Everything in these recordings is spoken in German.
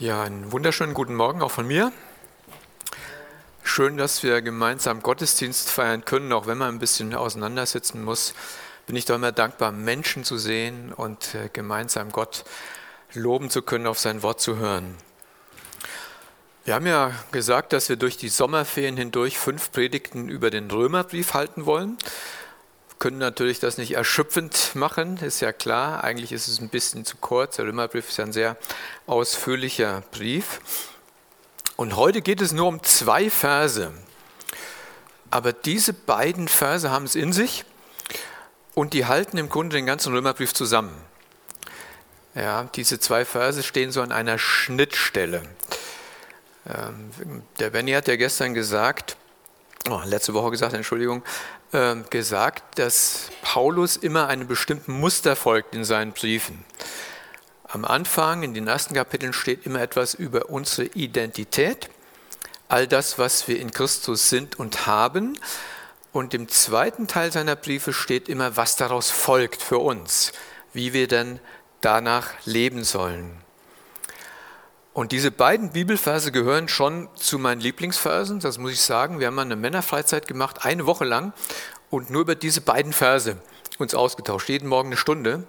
Ja, einen wunderschönen guten Morgen auch von mir. Schön, dass wir gemeinsam Gottesdienst feiern können, auch wenn man ein bisschen auseinandersitzen muss. Bin ich doch immer dankbar, Menschen zu sehen und äh, gemeinsam Gott loben zu können, auf sein Wort zu hören. Wir haben ja gesagt, dass wir durch die Sommerferien hindurch fünf Predigten über den Römerbrief halten wollen können natürlich das nicht erschöpfend machen, ist ja klar. Eigentlich ist es ein bisschen zu kurz. Der Römerbrief ist ja ein sehr ausführlicher Brief. Und heute geht es nur um zwei Verse. Aber diese beiden Verse haben es in sich und die halten im Grunde den ganzen Römerbrief zusammen. Ja, diese zwei Verse stehen so an einer Schnittstelle. Ähm, der Benny hat ja gestern gesagt, oh, letzte Woche gesagt, Entschuldigung, äh, gesagt, dass Paulus immer einem bestimmten Muster folgt in seinen Briefen. Am Anfang, in den ersten Kapiteln, steht immer etwas über unsere Identität, all das, was wir in Christus sind und haben. Und im zweiten Teil seiner Briefe steht immer, was daraus folgt für uns, wie wir denn danach leben sollen. Und diese beiden Bibelverse gehören schon zu meinen Lieblingsversen, das muss ich sagen. Wir haben mal eine Männerfreizeit gemacht, eine Woche lang, und nur über diese beiden Verse uns ausgetauscht, jeden Morgen eine Stunde.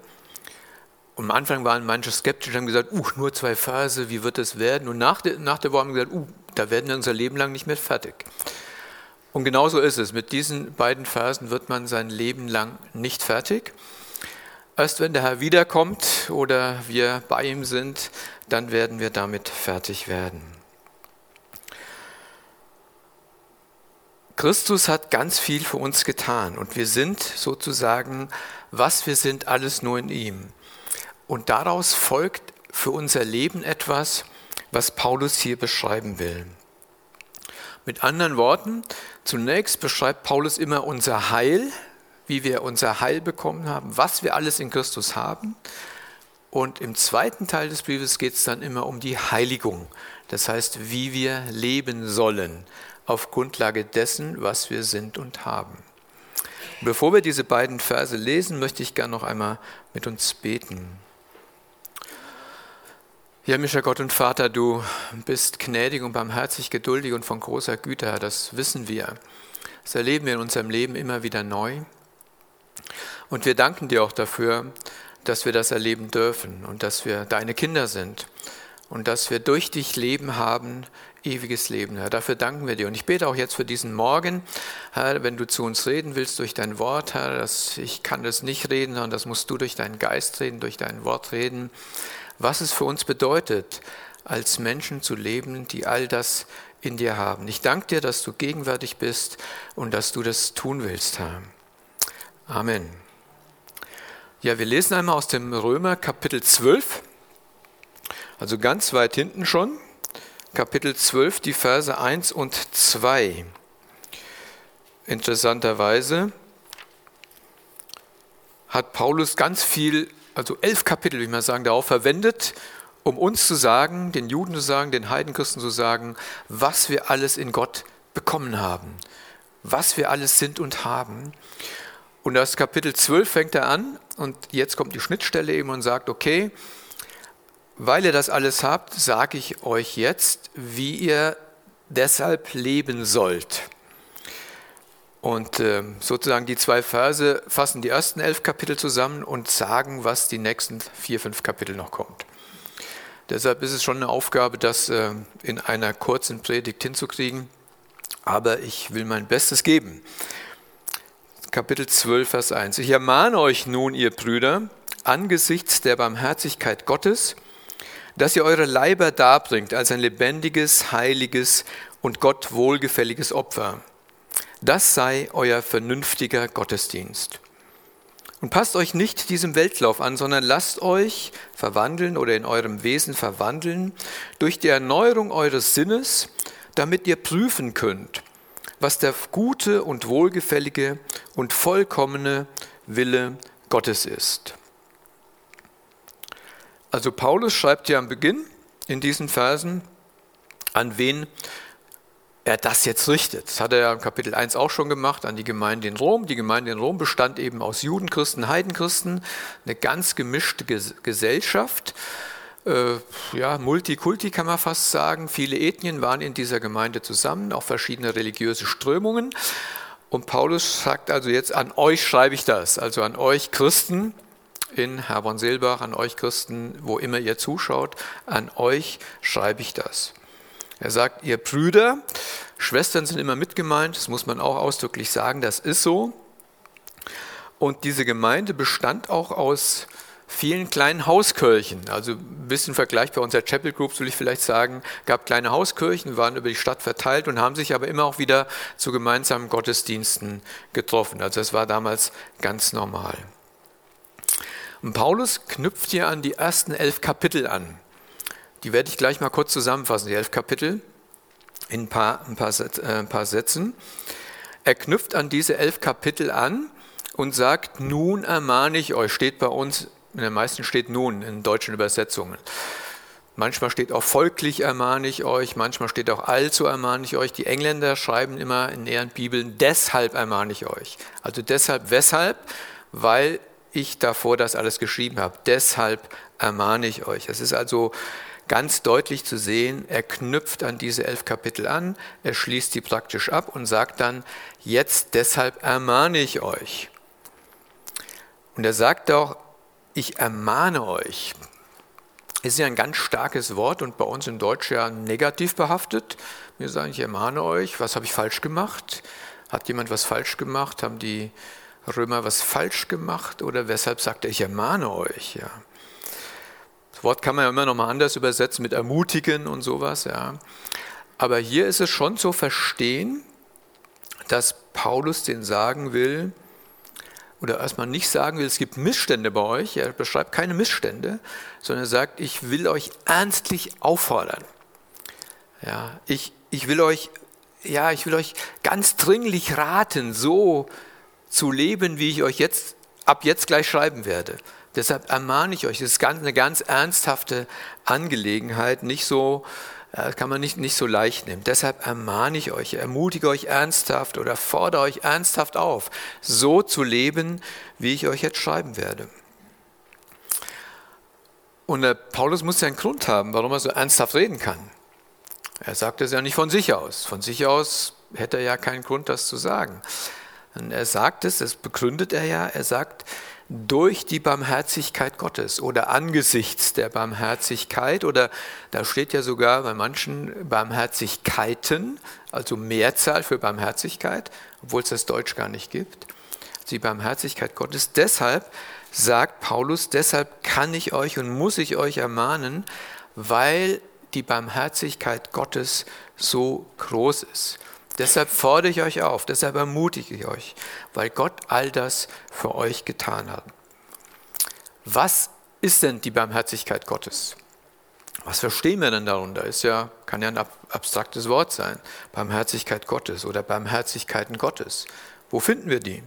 Und am Anfang waren manche skeptisch haben gesagt, uh, nur zwei Verse, wie wird das werden? Und nach der, nach der Woche haben wir gesagt, uh, da werden wir unser Leben lang nicht mehr fertig. Und genauso ist es. Mit diesen beiden Versen wird man sein Leben lang nicht fertig. Erst wenn der Herr wiederkommt oder wir bei ihm sind, dann werden wir damit fertig werden. Christus hat ganz viel für uns getan und wir sind sozusagen, was wir sind, alles nur in ihm. Und daraus folgt für unser Leben etwas, was Paulus hier beschreiben will. Mit anderen Worten, zunächst beschreibt Paulus immer unser Heil, wie wir unser Heil bekommen haben, was wir alles in Christus haben. Und im zweiten Teil des Briefes geht es dann immer um die Heiligung. Das heißt, wie wir leben sollen auf Grundlage dessen, was wir sind und haben. Bevor wir diese beiden Verse lesen, möchte ich gerne noch einmal mit uns beten. Ja, Mischer Gott und Vater, du bist gnädig und barmherzig, geduldig und von großer Güte, das wissen wir. Das erleben wir in unserem Leben immer wieder neu. Und wir danken dir auch dafür, dass wir das erleben dürfen und dass wir deine Kinder sind und dass wir durch dich Leben haben, ewiges Leben. Herr, dafür danken wir dir. Und ich bete auch jetzt für diesen Morgen, Herr, wenn du zu uns reden willst durch dein Wort, Herr, dass ich kann das nicht reden, sondern das musst du durch deinen Geist reden, durch dein Wort reden, was es für uns bedeutet, als Menschen zu leben, die all das in dir haben. Ich danke dir, dass du gegenwärtig bist und dass du das tun willst, Herr. Amen. Ja, wir lesen einmal aus dem Römer Kapitel 12, also ganz weit hinten schon, Kapitel 12, die Verse 1 und 2. Interessanterweise hat Paulus ganz viel, also elf Kapitel, wie man sagen, darauf verwendet, um uns zu sagen, den Juden zu sagen, den Heidenchristen zu sagen, was wir alles in Gott bekommen haben, was wir alles sind und haben. Und das Kapitel 12 fängt er an und jetzt kommt die Schnittstelle eben und sagt, okay, weil ihr das alles habt, sage ich euch jetzt, wie ihr deshalb leben sollt. Und äh, sozusagen die zwei Verse fassen die ersten elf Kapitel zusammen und sagen, was die nächsten vier, fünf Kapitel noch kommt. Deshalb ist es schon eine Aufgabe, das äh, in einer kurzen Predigt hinzukriegen. Aber ich will mein Bestes geben. Kapitel 12, Vers 1. Ich ermahne euch nun, ihr Brüder, angesichts der Barmherzigkeit Gottes, dass ihr eure Leiber darbringt als ein lebendiges, heiliges und Gott wohlgefälliges Opfer. Das sei euer vernünftiger Gottesdienst. Und passt euch nicht diesem Weltlauf an, sondern lasst euch verwandeln oder in eurem Wesen verwandeln durch die Erneuerung eures Sinnes, damit ihr prüfen könnt, was der gute und wohlgefällige und vollkommene Wille Gottes ist. Also Paulus schreibt ja am Beginn in diesen Versen, an wen er das jetzt richtet. Das hat er ja im Kapitel 1 auch schon gemacht, an die Gemeinde in Rom. Die Gemeinde in Rom bestand eben aus Judenchristen, Heidenchristen, eine ganz gemischte Gesellschaft. Äh, ja, Multikulti kann man fast sagen. Viele Ethnien waren in dieser Gemeinde zusammen, auch verschiedene religiöse Strömungen. Und Paulus sagt also jetzt, an euch schreibe ich das, also an euch Christen in Herborn-Seelbach, an euch Christen, wo immer ihr zuschaut, an euch schreibe ich das. Er sagt, ihr Brüder, Schwestern sind immer mitgemeint, das muss man auch ausdrücklich sagen, das ist so. Und diese Gemeinde bestand auch aus vielen kleinen Hauskirchen. Also ein bisschen vergleichbar unserer Chapel Group, soll ich vielleicht sagen, gab kleine Hauskirchen, waren über die Stadt verteilt und haben sich aber immer auch wieder zu gemeinsamen Gottesdiensten getroffen. Also es war damals ganz normal. Und Paulus knüpft hier an die ersten elf Kapitel an. Die werde ich gleich mal kurz zusammenfassen, die elf Kapitel, in ein paar, ein paar, äh, ein paar Sätzen. Er knüpft an diese elf Kapitel an und sagt, nun ermahne ich euch, steht bei uns in den meisten steht nun in deutschen Übersetzungen. Manchmal steht auch folglich ermahne ich euch, manchmal steht auch allzu ermahne ich euch. Die Engländer schreiben immer in ihren Bibeln, deshalb ermahne ich euch. Also deshalb, weshalb? Weil ich davor das alles geschrieben habe. Deshalb ermahne ich euch. Es ist also ganz deutlich zu sehen, er knüpft an diese elf Kapitel an, er schließt die praktisch ab und sagt dann, jetzt deshalb ermahne ich euch. Und er sagt auch, ich ermahne euch. Ist ja ein ganz starkes Wort und bei uns in Deutsch ja negativ behaftet. Wir sagen, ich ermahne euch, was habe ich falsch gemacht? Hat jemand was falsch gemacht? Haben die Römer was falsch gemacht? Oder weshalb sagt er, ich ermahne euch? Ja. Das Wort kann man ja immer noch mal anders übersetzen mit ermutigen und sowas. Ja. Aber hier ist es schon zu verstehen, dass Paulus den sagen will, oder erstmal nicht sagen will, es gibt Missstände bei euch, er beschreibt keine Missstände, sondern er sagt, ich will euch ernstlich auffordern. Ja, ich, ich will euch, ja, ich will euch ganz dringlich raten, so zu leben, wie ich euch jetzt, ab jetzt gleich schreiben werde. Deshalb ermahne ich euch, es ist eine ganz ernsthafte Angelegenheit, nicht so, das kann man nicht, nicht so leicht nehmen. Deshalb ermahne ich euch, ermutige euch ernsthaft oder fordere euch ernsthaft auf, so zu leben, wie ich euch jetzt schreiben werde. Und der Paulus muss ja einen Grund haben, warum er so ernsthaft reden kann. Er sagt es ja nicht von sich aus. Von sich aus hätte er ja keinen Grund, das zu sagen. Und er sagt es, das begründet er ja, er sagt, durch die Barmherzigkeit Gottes oder angesichts der Barmherzigkeit oder da steht ja sogar bei manchen Barmherzigkeiten, also Mehrzahl für Barmherzigkeit, obwohl es das Deutsch gar nicht gibt. Die Barmherzigkeit Gottes. Deshalb sagt Paulus, deshalb kann ich euch und muss ich euch ermahnen, weil die Barmherzigkeit Gottes so groß ist. Deshalb fordere ich euch auf, deshalb ermutige ich euch, weil Gott all das für euch getan hat. Was ist denn die Barmherzigkeit Gottes? Was verstehen wir denn darunter? Ist ja, kann ja ein abstraktes Wort sein. Barmherzigkeit Gottes oder Barmherzigkeiten Gottes. Wo finden wir die?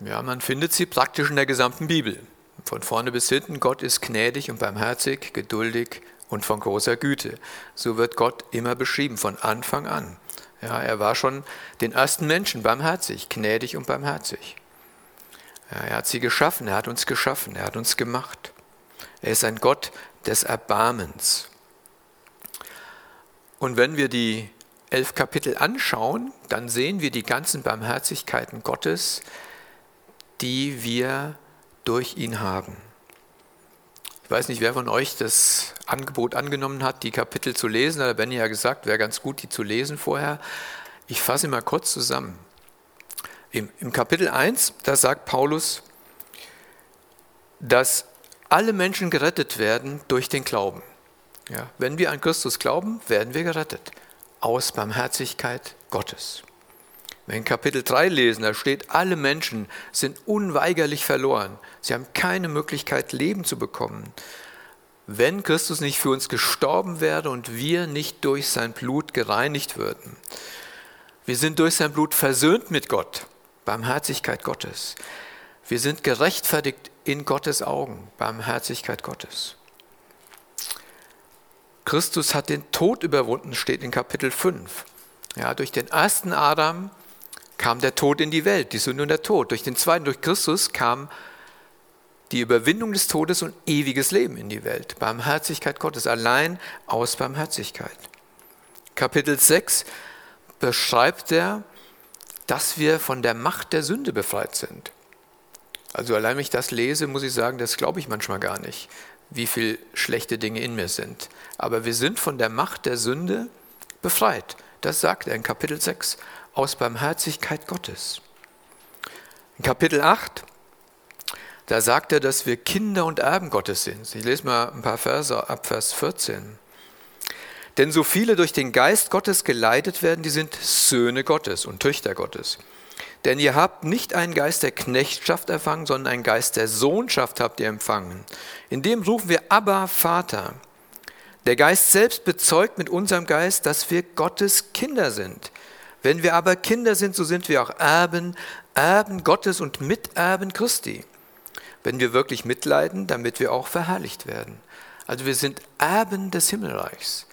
Ja, man findet sie praktisch in der gesamten Bibel. Von vorne bis hinten, Gott ist gnädig und barmherzig, geduldig und von großer Güte. So wird Gott immer beschrieben, von Anfang an. Ja, er war schon den ersten Menschen barmherzig, gnädig und barmherzig. Ja, er hat sie geschaffen, er hat uns geschaffen, er hat uns gemacht. Er ist ein Gott des Erbarmens. Und wenn wir die elf Kapitel anschauen, dann sehen wir die ganzen Barmherzigkeiten Gottes, die wir durch ihn haben. Weiß nicht, wer von euch das Angebot angenommen hat, die Kapitel zu lesen. Da hat Benny ja gesagt, wäre ganz gut, die zu lesen vorher. Ich fasse mal kurz zusammen. Im, Im, Kapitel 1, da sagt Paulus, dass alle Menschen gerettet werden durch den Glauben. Ja, wenn wir an Christus glauben, werden wir gerettet. Aus Barmherzigkeit Gottes. Wenn wir Kapitel 3 lesen, da steht, alle Menschen sind unweigerlich verloren. Sie haben keine Möglichkeit, Leben zu bekommen. Wenn Christus nicht für uns gestorben wäre und wir nicht durch sein Blut gereinigt würden. Wir sind durch sein Blut versöhnt mit Gott, Barmherzigkeit Gottes. Wir sind gerechtfertigt in Gottes Augen, Barmherzigkeit Gottes. Christus hat den Tod überwunden, steht in Kapitel 5. Ja, durch den ersten Adam kam der Tod in die Welt, die Sünde und der Tod. Durch den zweiten, durch Christus kam die Überwindung des Todes und ewiges Leben in die Welt. Barmherzigkeit Gottes, allein aus Barmherzigkeit. Kapitel 6 beschreibt er, dass wir von der Macht der Sünde befreit sind. Also allein wenn ich das lese, muss ich sagen, das glaube ich manchmal gar nicht, wie viele schlechte Dinge in mir sind. Aber wir sind von der Macht der Sünde befreit. Das sagt er in Kapitel 6 aus Barmherzigkeit Gottes. In Kapitel 8, da sagt er, dass wir Kinder und Erben Gottes sind. Ich lese mal ein paar Verse ab Vers 14. Denn so viele durch den Geist Gottes geleitet werden, die sind Söhne Gottes und Töchter Gottes. Denn ihr habt nicht einen Geist der Knechtschaft empfangen, sondern einen Geist der Sohnschaft habt ihr empfangen. In dem rufen wir Abba, Vater. Der Geist selbst bezeugt mit unserem Geist, dass wir Gottes Kinder sind. Wenn wir aber Kinder sind, so sind wir auch Erben, Erben Gottes und Miterben Christi. Wenn wir wirklich mitleiden, damit wir auch verherrlicht werden. Also wir sind Erben des Himmelreichs.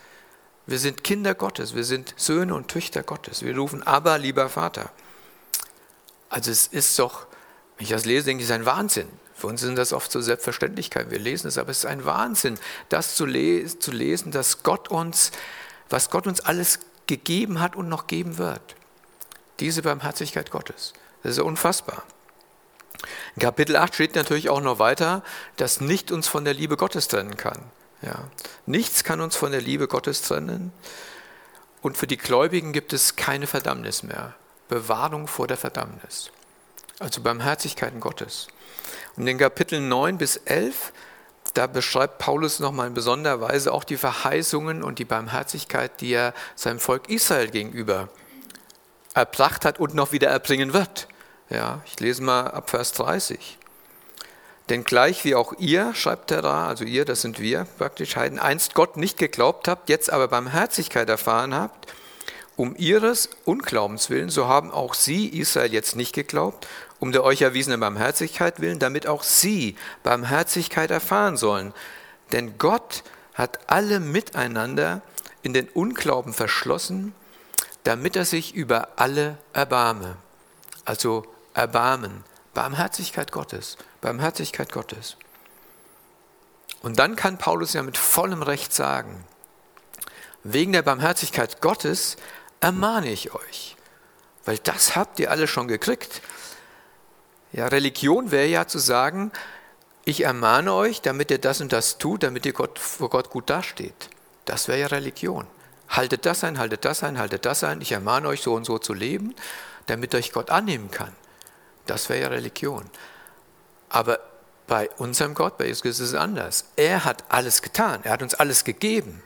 Wir sind Kinder Gottes, wir sind Söhne und Töchter Gottes. Wir rufen aber, lieber Vater. Also es ist doch, wenn ich das lese, denke ich, es ist ein Wahnsinn. Für uns sind das oft so Selbstverständlichkeiten. Wir lesen es, aber es ist ein Wahnsinn, das zu, les zu lesen, dass Gott uns, was Gott uns alles gegeben hat und noch geben wird. Diese Barmherzigkeit Gottes. Das ist unfassbar. In Kapitel 8 steht natürlich auch noch weiter, dass nicht uns von der Liebe Gottes trennen kann. Ja. Nichts kann uns von der Liebe Gottes trennen. Und für die Gläubigen gibt es keine Verdammnis mehr. Bewahrung vor der Verdammnis. Also Barmherzigkeiten Gottes. Und in Kapiteln 9 bis 11, da beschreibt Paulus nochmal in besonderer Weise auch die Verheißungen und die Barmherzigkeit, die er seinem Volk Israel gegenüber erbracht hat und noch wieder erbringen wird. Ja, ich lese mal ab Vers 30. Denn gleich wie auch ihr, schreibt er da, also ihr, das sind wir praktisch Heiden, einst Gott nicht geglaubt habt, jetzt aber Barmherzigkeit erfahren habt, um ihres Unglaubens willen, so haben auch sie, Israel, jetzt nicht geglaubt, um der euch erwiesenen Barmherzigkeit willen, damit auch sie Barmherzigkeit erfahren sollen. Denn Gott hat alle miteinander in den Unglauben verschlossen, damit er sich über alle erbarme. Also Erbarmen, Barmherzigkeit Gottes. Barmherzigkeit Gottes. Und dann kann Paulus ja mit vollem Recht sagen, wegen der Barmherzigkeit Gottes ermahne ich euch, weil das habt ihr alle schon gekriegt. Ja, Religion wäre ja zu sagen, ich ermahne euch, damit ihr das und das tut, damit ihr Gott, vor Gott gut dasteht. Das wäre ja Religion. Haltet das ein, haltet das ein, haltet das ein. Ich ermahne euch, so und so zu leben, damit euch Gott annehmen kann. Das wäre ja Religion. Aber bei unserem Gott, bei Jesus Christus ist es anders. Er hat alles getan. Er hat uns alles gegeben.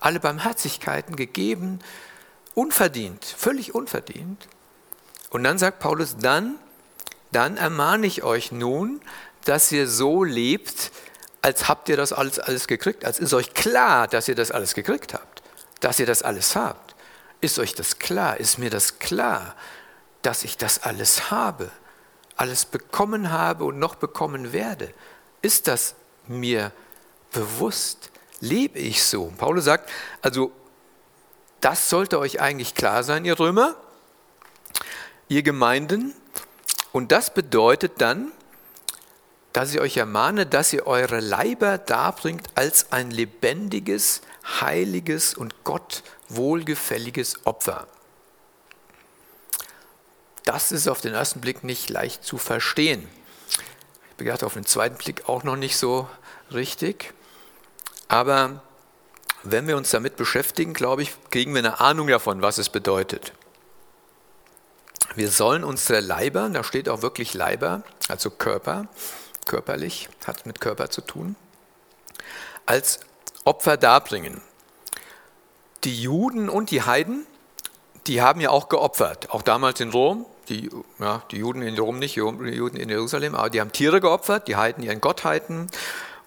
Alle Barmherzigkeiten gegeben, unverdient, völlig unverdient. Und dann sagt Paulus, dann, dann ermahne ich euch nun, dass ihr so lebt, als habt ihr das alles, alles gekriegt, als ist euch klar, dass ihr das alles gekriegt habt, dass ihr das alles habt. Ist euch das klar? Ist mir das klar, dass ich das alles habe? alles bekommen habe und noch bekommen werde. Ist das mir bewusst? Lebe ich so? Paulus sagt, also das sollte euch eigentlich klar sein, ihr Römer, ihr Gemeinden. Und das bedeutet dann, dass ich euch ermahne, dass ihr eure Leiber darbringt als ein lebendiges, heiliges und Gott wohlgefälliges Opfer. Das ist auf den ersten Blick nicht leicht zu verstehen. Ich begehre auf den zweiten Blick auch noch nicht so richtig. Aber wenn wir uns damit beschäftigen, glaube ich, kriegen wir eine Ahnung davon, was es bedeutet. Wir sollen unsere Leiber, da steht auch wirklich Leiber, also Körper, körperlich, hat mit Körper zu tun, als Opfer darbringen. Die Juden und die Heiden, die haben ja auch geopfert, auch damals in Rom die, ja, die Juden in Rom nicht, die Juden in Jerusalem, aber die haben Tiere geopfert, die Heiden ihren Gottheiten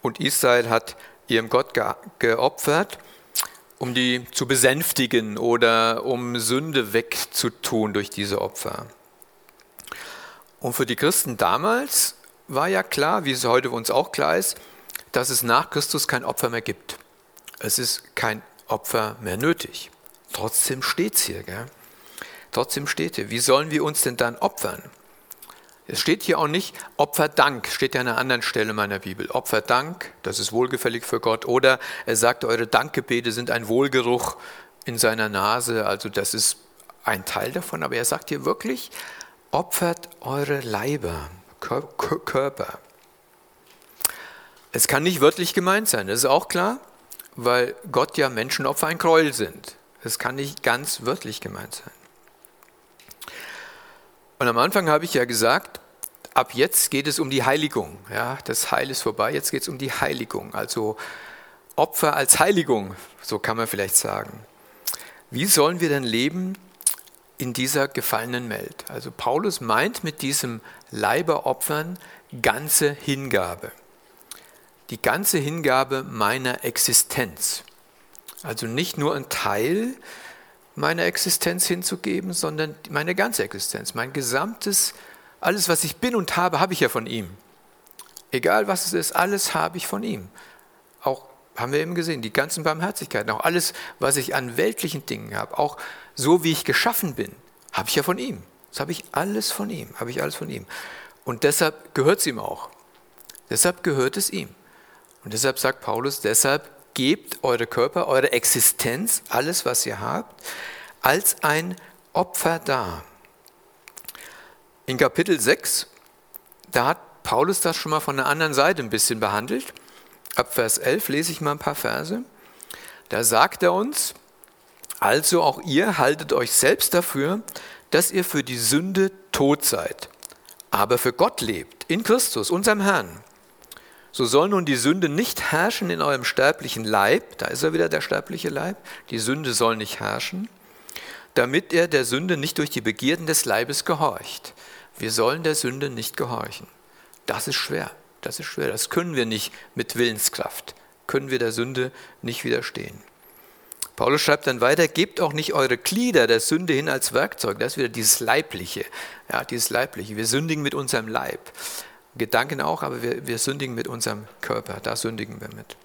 und Israel hat ihrem Gott ge geopfert, um die zu besänftigen oder um Sünde wegzutun durch diese Opfer. Und für die Christen damals war ja klar, wie es heute uns auch klar ist, dass es nach Christus kein Opfer mehr gibt. Es ist kein Opfer mehr nötig. Trotzdem steht es hier. Gell? Trotzdem steht hier, wie sollen wir uns denn dann opfern? Es steht hier auch nicht Opferdank, steht ja an einer anderen Stelle meiner Bibel. Opferdank, das ist wohlgefällig für Gott. Oder er sagt, eure Dankgebete sind ein Wohlgeruch in seiner Nase. Also das ist ein Teil davon. Aber er sagt hier wirklich, opfert eure Leiber, Körper. Es kann nicht wörtlich gemeint sein, das ist auch klar, weil Gott ja Menschenopfer ein Gräuel sind. Es kann nicht ganz wörtlich gemeint sein. Und am Anfang habe ich ja gesagt, ab jetzt geht es um die Heiligung. Ja, das Heil ist vorbei, jetzt geht es um die Heiligung. Also Opfer als Heiligung, so kann man vielleicht sagen. Wie sollen wir denn leben in dieser gefallenen Welt? Also Paulus meint mit diesem Leiberopfern ganze Hingabe. Die ganze Hingabe meiner Existenz. Also nicht nur ein Teil, meine Existenz hinzugeben, sondern meine ganze Existenz, mein gesamtes, alles, was ich bin und habe, habe ich ja von ihm. Egal was es ist, alles habe ich von ihm. Auch haben wir eben gesehen, die ganzen Barmherzigkeiten, auch alles, was ich an weltlichen Dingen habe, auch so wie ich geschaffen bin, habe ich ja von ihm. Das habe ich alles von ihm, habe ich alles von ihm. Und deshalb gehört es ihm auch. Deshalb gehört es ihm. Und deshalb sagt Paulus, deshalb gebt eure Körper, eure Existenz, alles, was ihr habt, als ein Opfer dar. In Kapitel 6, da hat Paulus das schon mal von der anderen Seite ein bisschen behandelt. Ab Vers 11 lese ich mal ein paar Verse. Da sagt er uns, also auch ihr haltet euch selbst dafür, dass ihr für die Sünde tot seid, aber für Gott lebt, in Christus, unserem Herrn so soll nun die Sünde nicht herrschen in eurem sterblichen Leib, da ist er wieder der sterbliche Leib, die Sünde soll nicht herrschen, damit er der Sünde nicht durch die Begierden des Leibes gehorcht. Wir sollen der Sünde nicht gehorchen. Das ist schwer, das ist schwer, das können wir nicht mit Willenskraft, können wir der Sünde nicht widerstehen. Paulus schreibt dann weiter, gebt auch nicht eure Glieder der Sünde hin als Werkzeug. Das ist wieder dieses Leibliche. Ja, dieses Leibliche. Wir sündigen mit unserem Leib. Gedanken auch, aber wir, wir sündigen mit unserem Körper, da sündigen wir mit.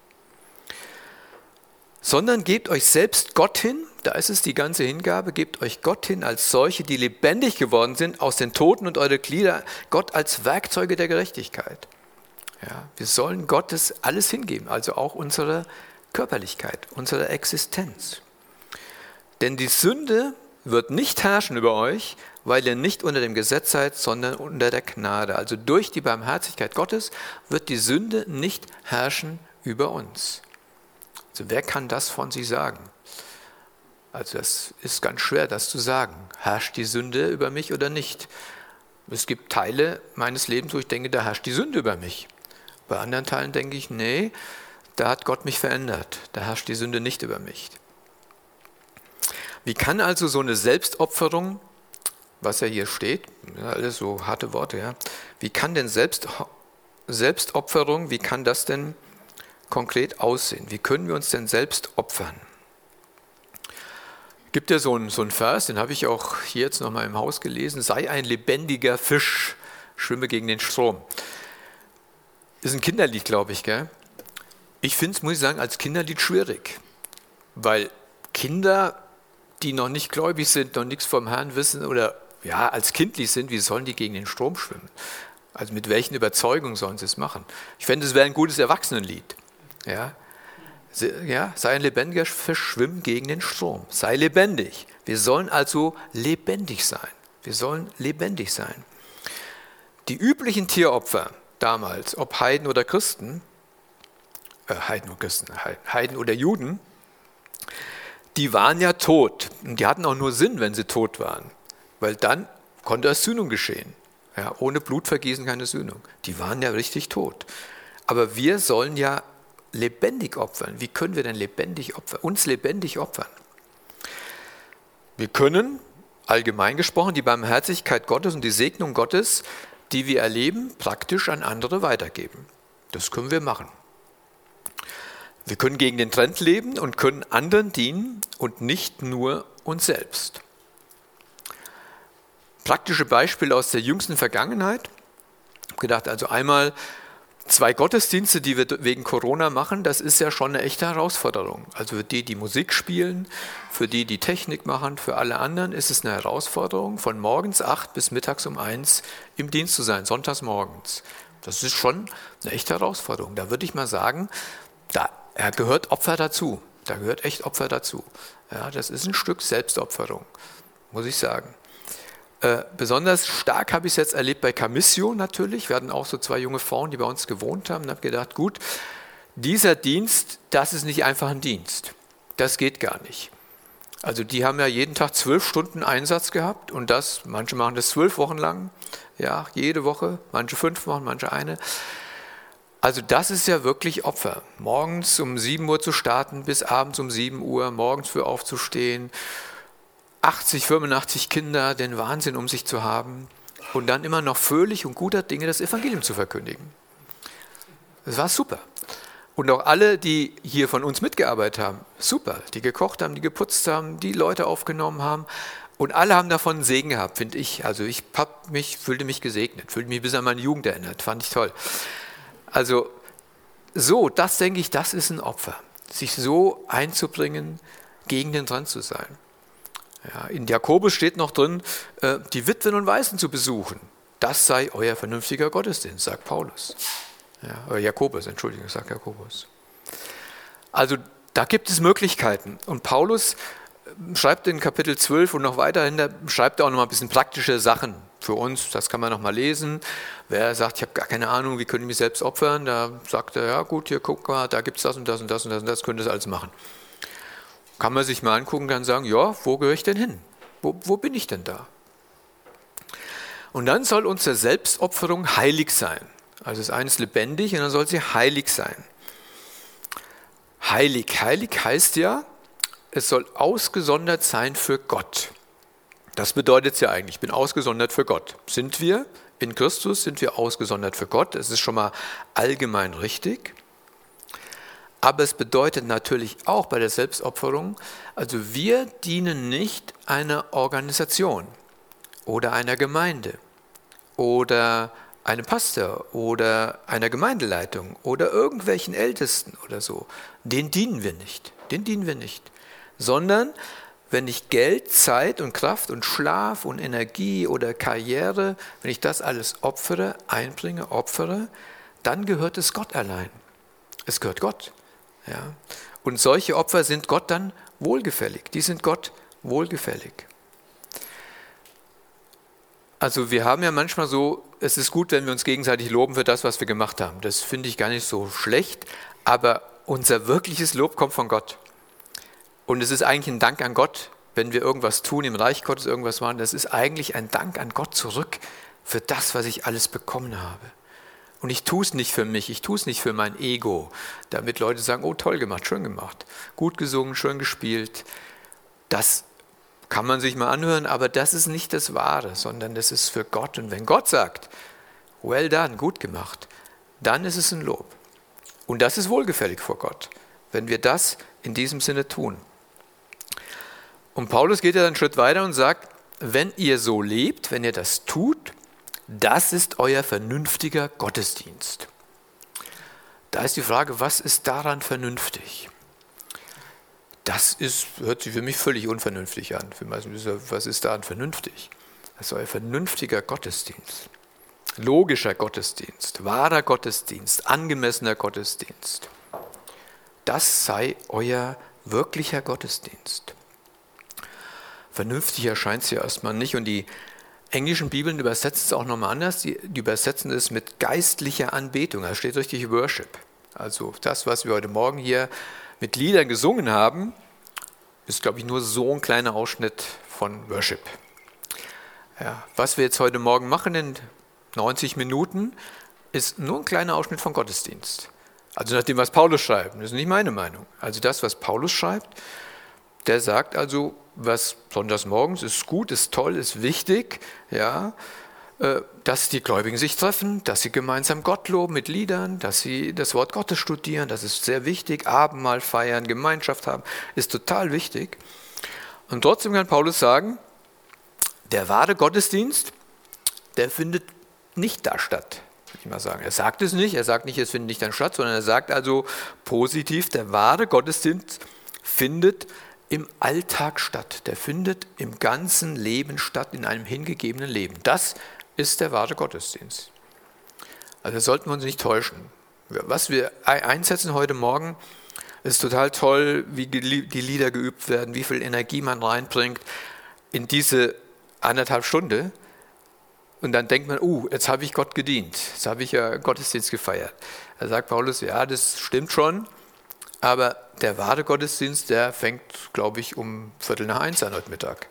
Sondern gebt euch selbst Gott hin, da ist es die ganze Hingabe, gebt euch Gott hin als solche, die lebendig geworden sind aus den Toten und eure Glieder, Gott als Werkzeuge der Gerechtigkeit. Ja, wir sollen Gottes alles hingeben, also auch unsere Körperlichkeit, unsere Existenz. Denn die Sünde wird nicht herrschen über euch, weil ihr nicht unter dem Gesetz seid, sondern unter der Gnade. Also durch die Barmherzigkeit Gottes wird die Sünde nicht herrschen über uns. Also wer kann das von sich sagen? Also das ist ganz schwer, das zu sagen. Herrscht die Sünde über mich oder nicht? Es gibt Teile meines Lebens, wo ich denke, da herrscht die Sünde über mich. Bei anderen Teilen denke ich, nee, da hat Gott mich verändert. Da herrscht die Sünde nicht über mich. Wie kann also so eine Selbstopferung was ja hier steht, alles so harte Worte, ja. Wie kann denn Selbst, Selbstopferung, wie kann das denn konkret aussehen? Wie können wir uns denn selbst opfern? Gibt ja so einen, so einen Vers, den habe ich auch hier jetzt nochmal im Haus gelesen, sei ein lebendiger Fisch, schwimme gegen den Strom. Ist ein Kinderlied, glaube ich, gell? Ich finde es, muss ich sagen, als Kinderlied schwierig, weil Kinder, die noch nicht gläubig sind, noch nichts vom Herrn wissen oder ja, als kindlich sind, wie sollen die gegen den Strom schwimmen? Also mit welchen Überzeugungen sollen sie es machen? Ich fände, es wäre ein gutes Erwachsenenlied. Ja? ja, sei ein lebendiger Fisch, schwimm gegen den Strom. Sei lebendig. Wir sollen also lebendig sein. Wir sollen lebendig sein. Die üblichen Tieropfer damals, ob Heiden oder Christen, äh, Heiden oder Christen, Heiden oder Juden, die waren ja tot. Und die hatten auch nur Sinn, wenn sie tot waren weil dann konnte es Sühnung geschehen. Ja, ohne Blutvergießen keine Sühnung. Die waren ja richtig tot. Aber wir sollen ja lebendig opfern. Wie können wir denn lebendig opfern? Uns lebendig opfern. Wir können, allgemein gesprochen, die Barmherzigkeit Gottes und die Segnung Gottes, die wir erleben, praktisch an andere weitergeben. Das können wir machen. Wir können gegen den Trend leben und können anderen dienen und nicht nur uns selbst. Praktische Beispiele aus der jüngsten Vergangenheit. Ich habe gedacht, also einmal zwei Gottesdienste, die wir wegen Corona machen, das ist ja schon eine echte Herausforderung. Also für die, die Musik spielen, für die, die Technik machen, für alle anderen ist es eine Herausforderung, von morgens acht bis mittags um eins im Dienst zu sein, sonntags morgens. Das ist schon eine echte Herausforderung. Da würde ich mal sagen, da gehört Opfer dazu. Da gehört echt Opfer dazu. Ja, das ist ein Stück Selbstopferung, muss ich sagen. Äh, besonders stark habe ich es jetzt erlebt bei Camissio natürlich. Wir hatten auch so zwei junge Frauen, die bei uns gewohnt haben und habe gedacht, gut, dieser Dienst, das ist nicht einfach ein Dienst. Das geht gar nicht. Also die haben ja jeden Tag zwölf Stunden Einsatz gehabt und das, manche machen das zwölf Wochen lang, ja, jede Woche, manche fünf Wochen, manche eine. Also das ist ja wirklich Opfer. Morgens um 7 Uhr zu starten, bis abends um 7 Uhr, morgens für aufzustehen, 80, 85 Kinder, den Wahnsinn um sich zu haben und dann immer noch fröhlich und guter Dinge das Evangelium zu verkündigen. Das war super. Und auch alle, die hier von uns mitgearbeitet haben, super, die gekocht haben, die geputzt haben, die Leute aufgenommen haben. Und alle haben davon Segen gehabt, finde ich. Also ich hab mich, fühlte mich gesegnet, fühlte mich bis an meine Jugend erinnert, fand ich toll. Also so, das denke ich, das ist ein Opfer, sich so einzubringen, gegen den dran zu sein. Ja, in Jakobus steht noch drin, äh, die Witwen und Waisen zu besuchen. Das sei euer vernünftiger Gottesdienst, sagt Paulus. Ja, oder Jakobus, Entschuldigung, sagt Jakobus. Also da gibt es Möglichkeiten. Und Paulus äh, schreibt in Kapitel 12 und noch weiterhin, da schreibt er auch noch mal ein bisschen praktische Sachen für uns. Das kann man noch mal lesen. Wer sagt, ich habe gar keine Ahnung, wie könnte ich mich selbst opfern, da sagt er, ja gut, hier guck mal, da gibt es das und das und das und das und das, könnt ihr das alles machen kann man sich mal angucken, kann sagen, ja, wo gehöre ich denn hin? Wo, wo bin ich denn da? Und dann soll unsere Selbstopferung heilig sein. Also ist lebendig und dann soll sie heilig sein. Heilig, heilig heißt ja, es soll ausgesondert sein für Gott. Das bedeutet es ja eigentlich, ich bin ausgesondert für Gott. Sind wir in Christus, sind wir ausgesondert für Gott. Das ist schon mal allgemein richtig. Aber es bedeutet natürlich auch bei der Selbstopferung, also wir dienen nicht einer Organisation oder einer Gemeinde oder einem Pastor oder einer Gemeindeleitung oder irgendwelchen Ältesten oder so. Den dienen wir nicht. Den dienen wir nicht. Sondern wenn ich Geld, Zeit und Kraft und Schlaf und Energie oder Karriere, wenn ich das alles opfere, einbringe, opfere, dann gehört es Gott allein. Es gehört Gott. Ja? Und solche Opfer sind Gott dann wohlgefällig. Die sind Gott wohlgefällig. Also wir haben ja manchmal so, es ist gut, wenn wir uns gegenseitig loben für das, was wir gemacht haben. Das finde ich gar nicht so schlecht, aber unser wirkliches Lob kommt von Gott. Und es ist eigentlich ein Dank an Gott, wenn wir irgendwas tun, im Reich Gottes irgendwas machen. Das ist eigentlich ein Dank an Gott zurück für das, was ich alles bekommen habe. Und ich tue es nicht für mich, ich tue es nicht für mein Ego, damit Leute sagen, oh toll gemacht, schön gemacht, gut gesungen, schön gespielt. Das kann man sich mal anhören, aber das ist nicht das Wahre, sondern das ist für Gott. Und wenn Gott sagt, well done, gut gemacht, dann ist es ein Lob. Und das ist wohlgefällig vor Gott, wenn wir das in diesem Sinne tun. Und Paulus geht ja einen Schritt weiter und sagt, wenn ihr so lebt, wenn ihr das tut, das ist euer vernünftiger Gottesdienst. Da ist die Frage, was ist daran vernünftig? Das ist, hört sich für mich völlig unvernünftig an. Was ist daran vernünftig? Das ist euer vernünftiger Gottesdienst. Logischer Gottesdienst, wahrer Gottesdienst, angemessener Gottesdienst. Das sei euer wirklicher Gottesdienst. Vernünftig erscheint es ja erstmal nicht und die englischen Bibeln übersetzen es auch nochmal anders. Die, die, übersetzen es mit geistlicher Anbetung. Da steht richtig Worship. Also das, was wir heute Morgen hier mit Liedern gesungen haben, ist, glaube ich, nur so ein kleiner Ausschnitt von Worship. Ja, was wir jetzt heute Morgen machen in 90 Minuten, ist nur ein kleiner Ausschnitt von Gottesdienst. Also nach dem, was Paulus schreibt. Das ist nicht meine Meinung. Also das, was Paulus schreibt, der sagt also, was sonntags morgens ist gut, ist toll, ist wichtig, ja, äh, dass die Gläubigen sich treffen, dass sie gemeinsam Gott loben mit Liedern, dass sie das Wort Gottes studieren, das ist sehr wichtig. Abendmahl feiern, Gemeinschaft haben, ist total wichtig. Und trotzdem kann Paulus sagen, der wahre Gottesdienst, der findet nicht da statt. ich mal sagen. Er sagt es nicht, er sagt nicht, es findet nicht dann statt, sondern er sagt also positiv, der wahre Gottesdienst findet im Alltag statt. Der findet im ganzen Leben statt, in einem hingegebenen Leben. Das ist der wahre Gottesdienst. Also sollten wir uns nicht täuschen. Was wir einsetzen heute Morgen, ist total toll, wie die Lieder geübt werden, wie viel Energie man reinbringt in diese anderthalb Stunden. Und dann denkt man, uh, jetzt habe ich Gott gedient, jetzt habe ich ja Gottesdienst gefeiert. Da sagt Paulus, ja, das stimmt schon, aber der wahre Gottesdienst, der fängt, glaube ich, um Viertel nach eins an heute Mittag.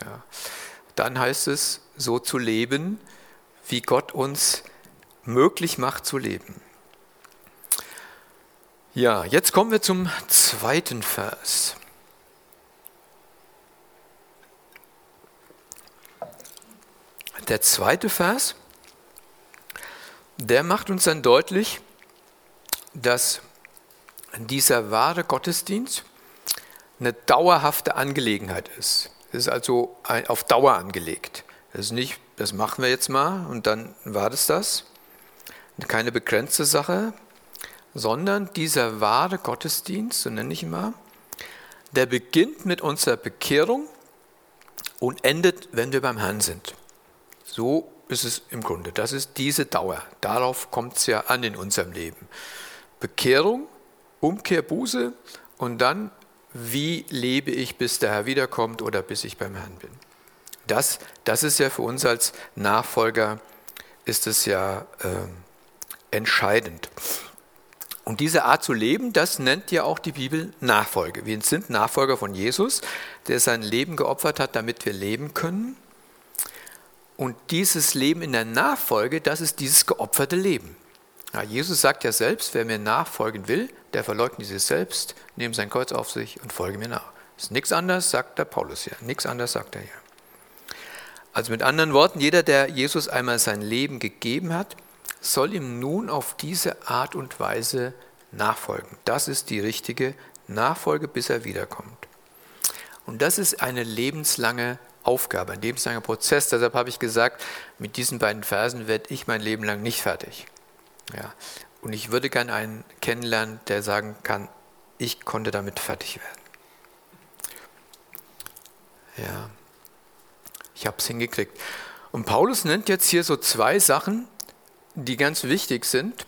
Ja. Dann heißt es, so zu leben, wie Gott uns möglich macht zu leben. Ja, jetzt kommen wir zum zweiten Vers. Der zweite Vers, der macht uns dann deutlich, dass dieser wahre Gottesdienst eine dauerhafte Angelegenheit ist. Es ist also auf Dauer angelegt. Das ist nicht, das machen wir jetzt mal und dann war das das. Keine begrenzte Sache, sondern dieser wahre Gottesdienst, so nenne ich ihn mal, der beginnt mit unserer Bekehrung und endet, wenn wir beim Herrn sind. So ist es im Grunde. Das ist diese Dauer. Darauf kommt es ja an in unserem Leben. Bekehrung, Umkehr, Buße und dann, wie lebe ich, bis der Herr wiederkommt oder bis ich beim Herrn bin. Das, das ist ja für uns als Nachfolger, ist es ja äh, entscheidend. Und diese Art zu leben, das nennt ja auch die Bibel Nachfolge. Wir sind Nachfolger von Jesus, der sein Leben geopfert hat, damit wir leben können. Und dieses Leben in der Nachfolge, das ist dieses geopferte Leben. Ja, Jesus sagt ja selbst, wer mir nachfolgen will, der verleugnet sich selbst, nimmt sein Kreuz auf sich und folge mir nach. Ist nichts anderes, sagt der Paulus hier. Nichts anderes sagt er hier. Also mit anderen Worten, jeder, der Jesus einmal sein Leben gegeben hat, soll ihm nun auf diese Art und Weise nachfolgen. Das ist die richtige Nachfolge, bis er wiederkommt. Und das ist eine lebenslange Aufgabe, ein lebenslanger Prozess. Deshalb habe ich gesagt, mit diesen beiden Versen werde ich mein Leben lang nicht fertig. Ja. Und ich würde gerne einen kennenlernen, der sagen kann, ich konnte damit fertig werden. Ja, ich habe es hingekriegt. Und Paulus nennt jetzt hier so zwei Sachen, die ganz wichtig sind,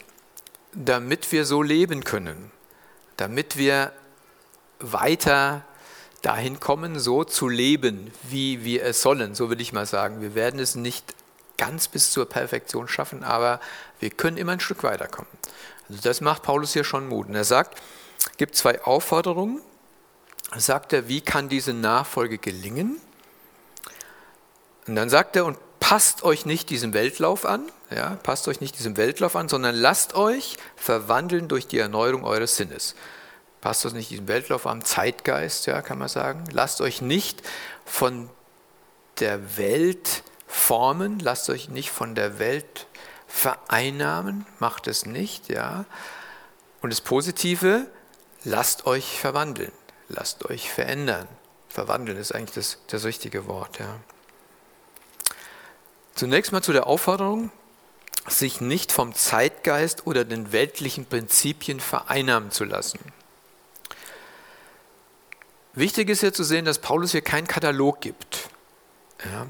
damit wir so leben können, damit wir weiter dahin kommen, so zu leben, wie wir es sollen, so würde ich mal sagen. Wir werden es nicht ganz bis zur Perfektion schaffen, aber wir können immer ein Stück weiterkommen. Also das macht Paulus hier schon Mut. Und er sagt, gibt zwei Aufforderungen. Sagt er, wie kann diese Nachfolge gelingen? Und dann sagt er, und passt euch nicht diesem Weltlauf an, ja, passt euch nicht diesem Weltlauf an, sondern lasst euch verwandeln durch die Erneuerung eures Sinnes passt das nicht diesem Weltlauf am Zeitgeist, ja, kann man sagen. Lasst euch nicht von der Welt formen, lasst euch nicht von der Welt vereinnahmen, macht es nicht, ja. Und das Positive, lasst euch verwandeln, lasst euch verändern. Verwandeln ist eigentlich das, das richtige Wort, ja. Zunächst mal zu der Aufforderung, sich nicht vom Zeitgeist oder den weltlichen Prinzipien vereinnahmen zu lassen. Wichtig ist hier zu sehen, dass Paulus hier keinen Katalog gibt. Ja.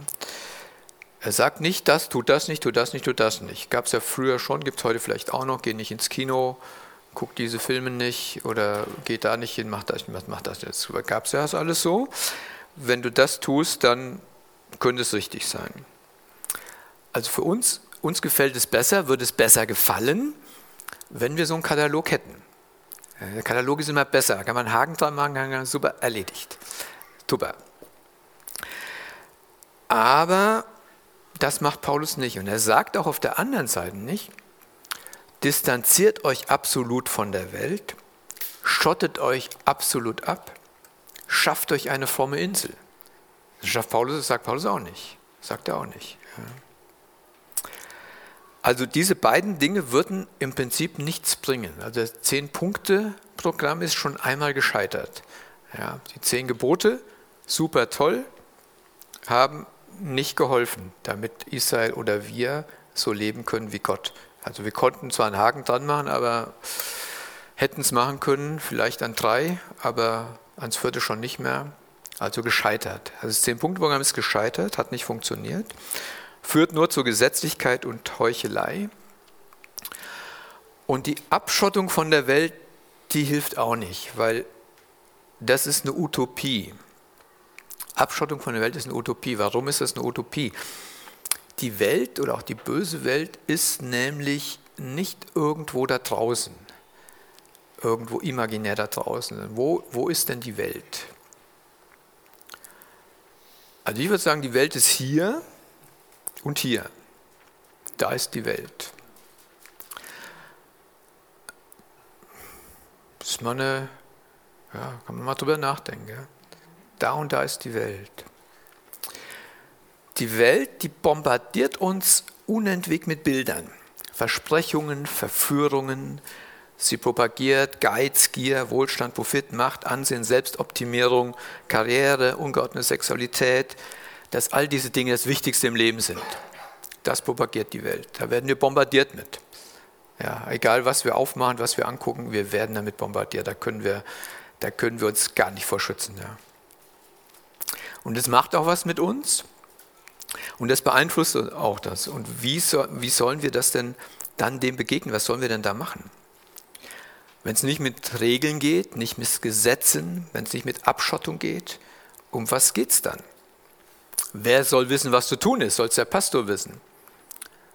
Er sagt nicht, das, tut das nicht, tut das nicht, tut das nicht. Gab es ja früher schon, gibt es heute vielleicht auch noch. Geh nicht ins Kino, guck diese Filme nicht oder geh da nicht hin, mach das, mach das jetzt. Gab es ja das alles so. Wenn du das tust, dann könnte es richtig sein. Also für uns, uns gefällt es besser, würde es besser gefallen, wenn wir so einen Katalog hätten. Der Katalog ist immer besser. Da kann man einen Haken dran machen, super, erledigt. Super. Aber das macht Paulus nicht. Und er sagt auch auf der anderen Seite nicht, distanziert euch absolut von der Welt, schottet euch absolut ab, schafft euch eine fromme Insel. Das schafft Paulus, das sagt Paulus auch nicht. sagt er auch nicht. Also diese beiden Dinge würden im Prinzip nichts bringen. Also das Zehn-Punkte-Programm ist schon einmal gescheitert. Ja, die zehn Gebote, super toll, haben nicht geholfen, damit Israel oder wir so leben können, wie Gott Also wir konnten zwar einen Haken dran machen, aber hätten es machen können, vielleicht an drei, aber ans vierte schon nicht mehr. Also gescheitert. Also das Zehn-Punkte-Programm ist gescheitert, hat nicht funktioniert, führt nur zur Gesetzlichkeit und Heuchelei. Und die Abschottung von der Welt, die hilft auch nicht, weil das ist eine Utopie. Abschottung von der Welt ist eine Utopie. Warum ist das eine Utopie? Die Welt oder auch die böse Welt ist nämlich nicht irgendwo da draußen, irgendwo imaginär da draußen. Wo, wo ist denn die Welt? Also ich würde sagen, die Welt ist hier und hier. Da ist die Welt. Das ist mal eine, ja, kann man mal drüber nachdenken. Da und da ist die Welt. Die Welt, die bombardiert uns unentwegt mit Bildern, Versprechungen, Verführungen. Sie propagiert Geiz, Gier, Wohlstand, Profit, Macht, Ansehen, Selbstoptimierung, Karriere, ungeordnete Sexualität, dass all diese Dinge das Wichtigste im Leben sind. Das propagiert die Welt. Da werden wir bombardiert mit. Ja, egal was wir aufmachen, was wir angucken, wir werden damit bombardiert. Da können wir, da können wir uns gar nicht vor schützen. Ja. Und es macht auch was mit uns. Und das beeinflusst auch das. Und wie, so, wie sollen wir das denn dann dem begegnen? Was sollen wir denn da machen? Wenn es nicht mit Regeln geht, nicht mit Gesetzen, wenn es nicht mit Abschottung geht, um was geht es dann? Wer soll wissen, was zu tun ist? Soll es der Pastor wissen?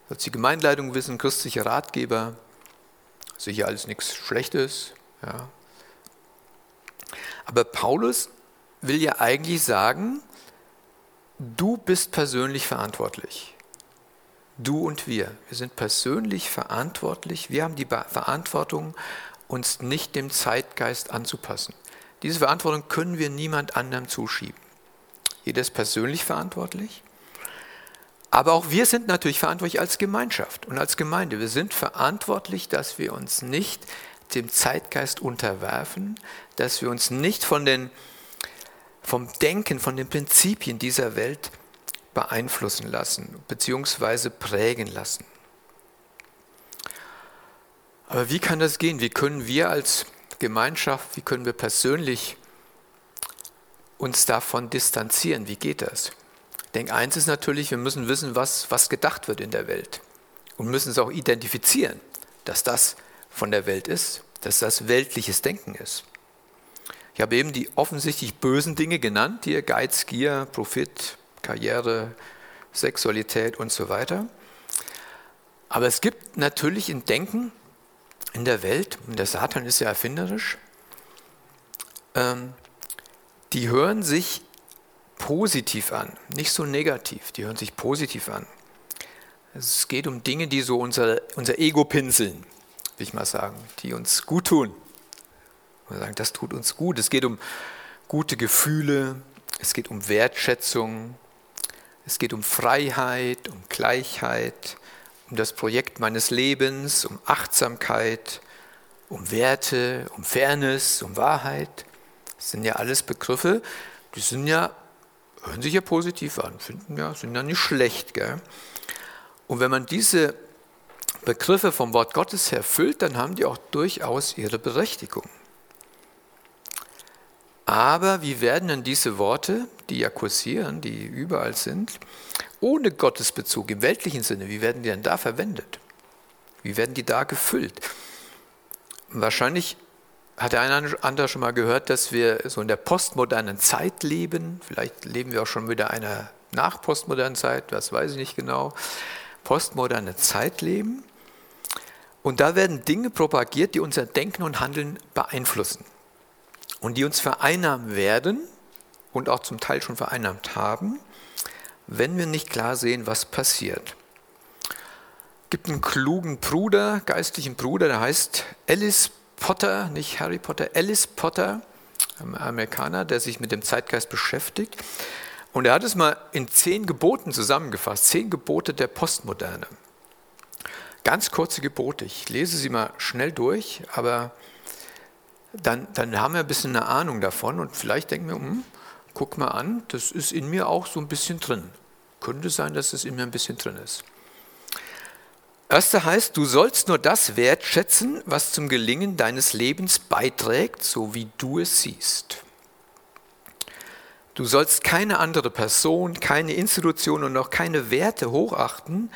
Soll es die Gemeindeleitung wissen, christliche Ratgeber? Sicher alles nichts Schlechtes. Ja. Aber Paulus will ja eigentlich sagen, du bist persönlich verantwortlich. Du und wir. Wir sind persönlich verantwortlich. Wir haben die Verantwortung, uns nicht dem Zeitgeist anzupassen. Diese Verantwortung können wir niemand anderem zuschieben. Jeder ist persönlich verantwortlich. Aber auch wir sind natürlich verantwortlich als Gemeinschaft und als Gemeinde. Wir sind verantwortlich, dass wir uns nicht dem Zeitgeist unterwerfen, dass wir uns nicht von den vom Denken, von den Prinzipien dieser Welt beeinflussen lassen bzw. prägen lassen. Aber wie kann das gehen? Wie können wir als Gemeinschaft, wie können wir persönlich uns davon distanzieren? Wie geht das? Ich denke, eins ist natürlich, wir müssen wissen, was, was gedacht wird in der Welt und müssen es auch identifizieren, dass das von der Welt ist, dass das weltliches Denken ist. Ich habe eben die offensichtlich bösen Dinge genannt, hier Geiz, Gier, Profit, Karriere, Sexualität und so weiter. Aber es gibt natürlich ein Denken in der Welt, und der Satan ist ja erfinderisch, ähm, die hören sich positiv an, nicht so negativ, die hören sich positiv an. Es geht um Dinge, die so unser, unser Ego pinseln, will ich mal sagen, die uns gut tun. Wir sagen, das tut uns gut. Es geht um gute Gefühle, es geht um Wertschätzung, es geht um Freiheit, um Gleichheit, um das Projekt meines Lebens, um Achtsamkeit, um Werte, um Fairness, um Wahrheit. Das sind ja alles Begriffe, die sind ja, hören sich ja positiv an, finden ja, sind ja nicht schlecht. Gell? Und wenn man diese Begriffe vom Wort Gottes her füllt, dann haben die auch durchaus ihre Berechtigung. Aber wie werden denn diese Worte, die ja kursieren, die überall sind, ohne Gottesbezug im weltlichen Sinne, wie werden die denn da verwendet? Wie werden die da gefüllt? Wahrscheinlich hat der eine oder andere schon mal gehört, dass wir so in der postmodernen Zeit leben. Vielleicht leben wir auch schon wieder einer nach postmodernen Zeit, das weiß ich nicht genau. Postmoderne Zeit leben. Und da werden Dinge propagiert, die unser Denken und Handeln beeinflussen und die uns vereinnahmen werden und auch zum Teil schon vereinnahmt haben, wenn wir nicht klar sehen, was passiert. Es gibt einen klugen Bruder, geistlichen Bruder, der heißt Alice Potter, nicht Harry Potter, Alice Potter, ein Amerikaner, der sich mit dem Zeitgeist beschäftigt. Und er hat es mal in zehn Geboten zusammengefasst, zehn Gebote der Postmoderne. Ganz kurze Gebote, ich lese sie mal schnell durch, aber dann, dann haben wir ein bisschen eine Ahnung davon und vielleicht denken wir, hm, guck mal an, das ist in mir auch so ein bisschen drin. Könnte sein, dass es in mir ein bisschen drin ist. Erste heißt, du sollst nur das wertschätzen, was zum Gelingen deines Lebens beiträgt, so wie du es siehst. Du sollst keine andere Person, keine Institution und auch keine Werte hochachten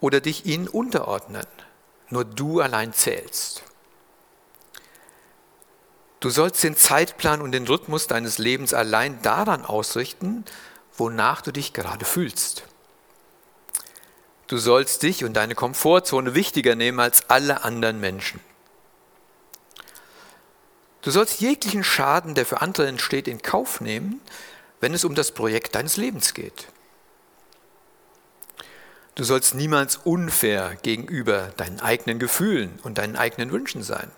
oder dich ihnen unterordnen. Nur du allein zählst. Du sollst den Zeitplan und den Rhythmus deines Lebens allein daran ausrichten, wonach du dich gerade fühlst. Du sollst dich und deine Komfortzone wichtiger nehmen als alle anderen Menschen. Du sollst jeglichen Schaden, der für andere entsteht, in Kauf nehmen, wenn es um das Projekt deines Lebens geht. Du sollst niemals unfair gegenüber deinen eigenen Gefühlen und deinen eigenen Wünschen sein.